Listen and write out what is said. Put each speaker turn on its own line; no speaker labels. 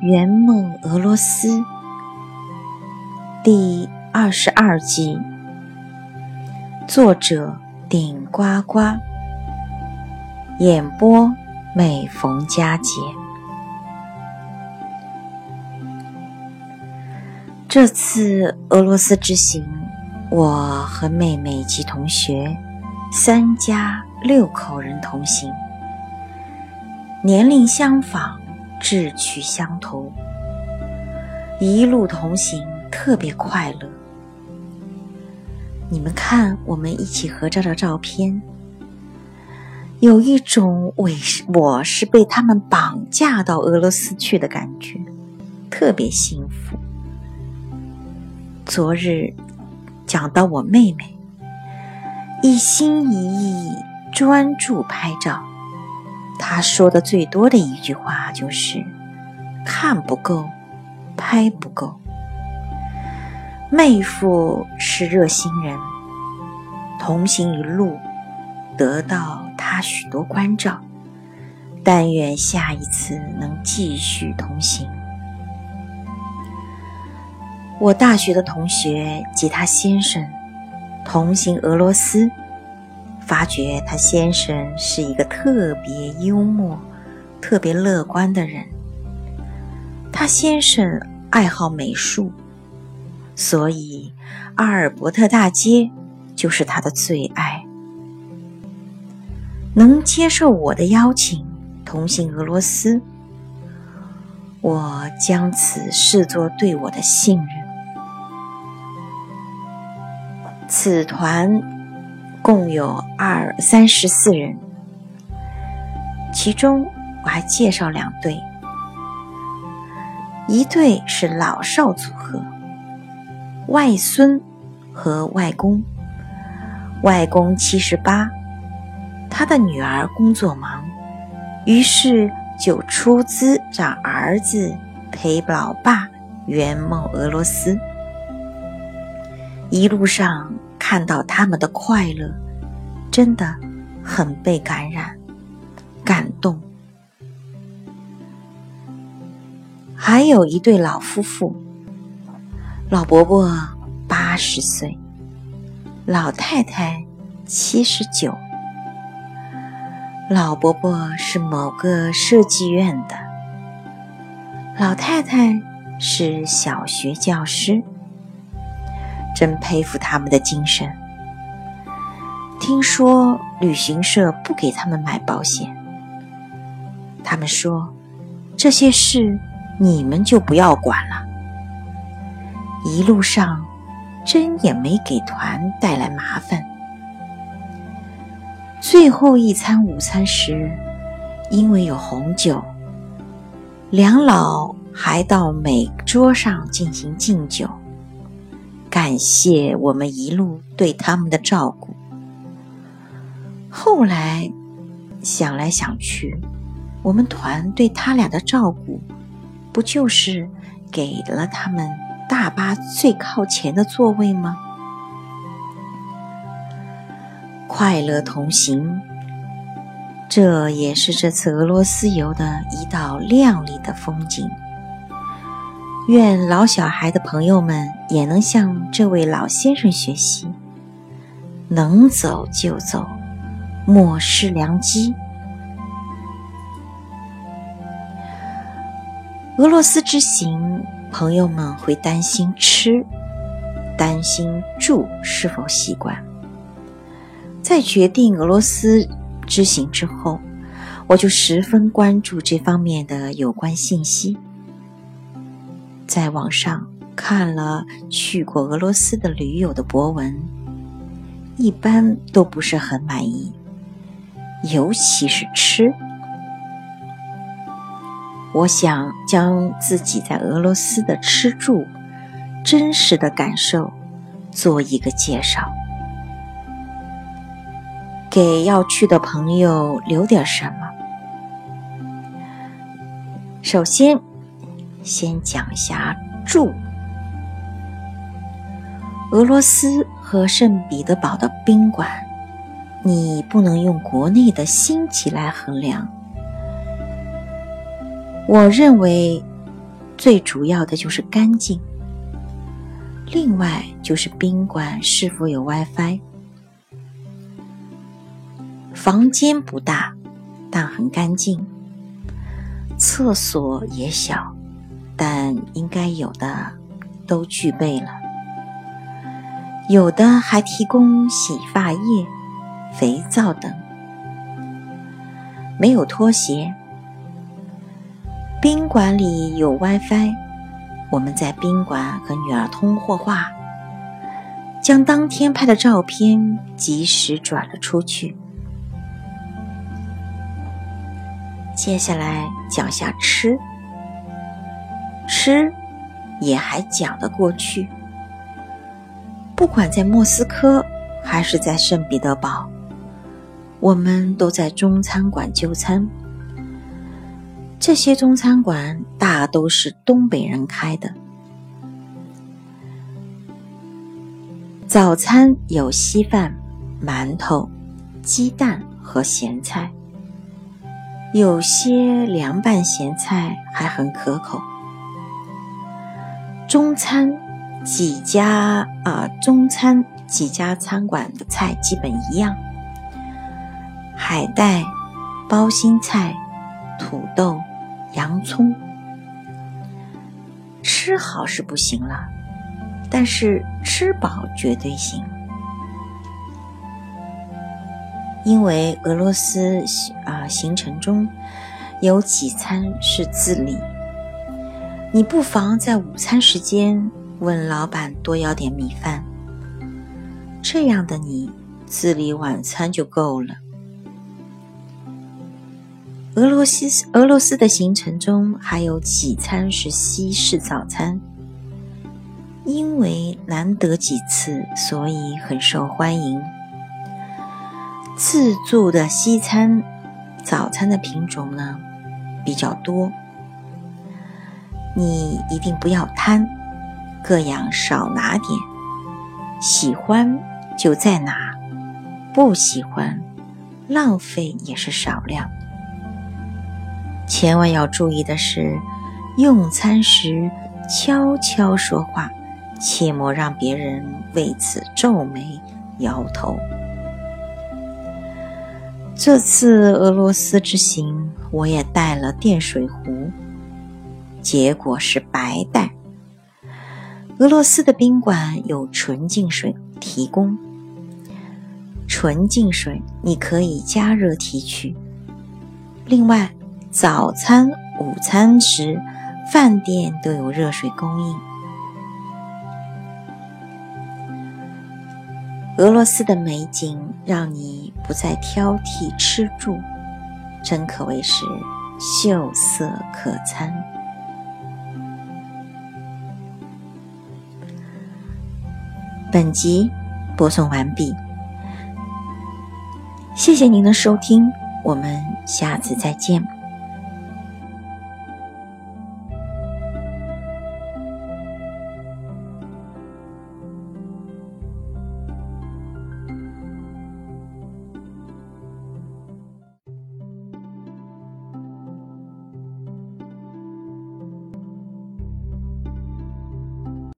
圆梦俄罗斯》第二十二集，作者顶呱呱，演播每逢佳节。这次俄罗斯之行，我和妹妹及同学三家六口人同行，年龄相仿。志趣相投，一路同行，特别快乐。你们看，我们一起合照的照片，有一种我我是被他们绑架到俄罗斯去的感觉，特别幸福。昨日讲到我妹妹，一心一意专注拍照。他说的最多的一句话就是：“看不够，拍不够。”妹夫是热心人，同行一路，得到他许多关照。但愿下一次能继续同行。我大学的同学及他先生同行俄罗斯。发觉他先生是一个特别幽默、特别乐观的人。他先生爱好美术，所以阿尔伯特大街就是他的最爱。能接受我的邀请同行俄罗斯，我将此视作对我的信任。此团。共有二三十四人，其中我还介绍两对，一对是老少组合，外孙和外公。外公七十八，他的女儿工作忙，于是就出资让儿子陪老爸圆梦俄罗斯。一路上。看到他们的快乐，真的很被感染、感动。还有一对老夫妇，老伯伯八十岁，老太太七十九。老伯伯是某个设计院的，老太太是小学教师。真佩服他们的精神。听说旅行社不给他们买保险，他们说这些事你们就不要管了。一路上真也没给团带来麻烦。最后一餐午餐时，因为有红酒，两老还到每桌上进行敬酒。感谢我们一路对他们的照顾。后来想来想去，我们团对他俩的照顾，不就是给了他们大巴最靠前的座位吗？快乐同行，这也是这次俄罗斯游的一道亮丽的风景。愿老小孩的朋友们也能向这位老先生学习，能走就走，莫失良机。俄罗斯之行，朋友们会担心吃，担心住是否习惯。在决定俄罗斯之行之后，我就十分关注这方面的有关信息。在网上看了去过俄罗斯的驴友的博文，一般都不是很满意，尤其是吃。我想将自己在俄罗斯的吃住真实的感受做一个介绍，给要去的朋友留点什么。首先。先讲下住。俄罗斯和圣彼得堡的宾馆，你不能用国内的星级来衡量。我认为最主要的就是干净。另外就是宾馆是否有 WiFi。房间不大，但很干净。厕所也小，但应该有的都具备了。有的还提供洗发液、肥皂等。没有拖鞋。宾馆里有 WiFi，我们在宾馆和女儿通过话，将当天拍的照片及时转了出去。接下来讲下吃，吃也还讲得过去。不管在莫斯科还是在圣彼得堡，我们都在中餐馆就餐。这些中餐馆大都是东北人开的。早餐有稀饭、馒头、鸡蛋和咸菜。有些凉拌咸菜还很可口。中餐几家啊，中餐几家餐馆的菜基本一样：海带、包心菜、土豆、洋葱。吃好是不行了，但是吃饱绝对行。因为俄罗斯啊行程中有几餐是自理，你不妨在午餐时间问老板多要点米饭，这样的你自理晚餐就够了。俄罗斯俄罗斯的行程中还有几餐是西式早餐，因为难得几次，所以很受欢迎。自助的西餐早餐的品种呢比较多，你一定不要贪，各样少拿点，喜欢就再拿，不喜欢浪费也是少量。千万要注意的是，用餐时悄悄说话，切莫让别人为此皱眉摇头。这次俄罗斯之行，我也带了电水壶，结果是白带。俄罗斯的宾馆有纯净水提供，纯净水你可以加热提取。另外，早餐、午餐时，饭店都有热水供应。俄罗斯的美景让你不再挑剔吃住，真可谓是秀色可餐。本集播送完毕，谢谢您的收听，我们下次再见。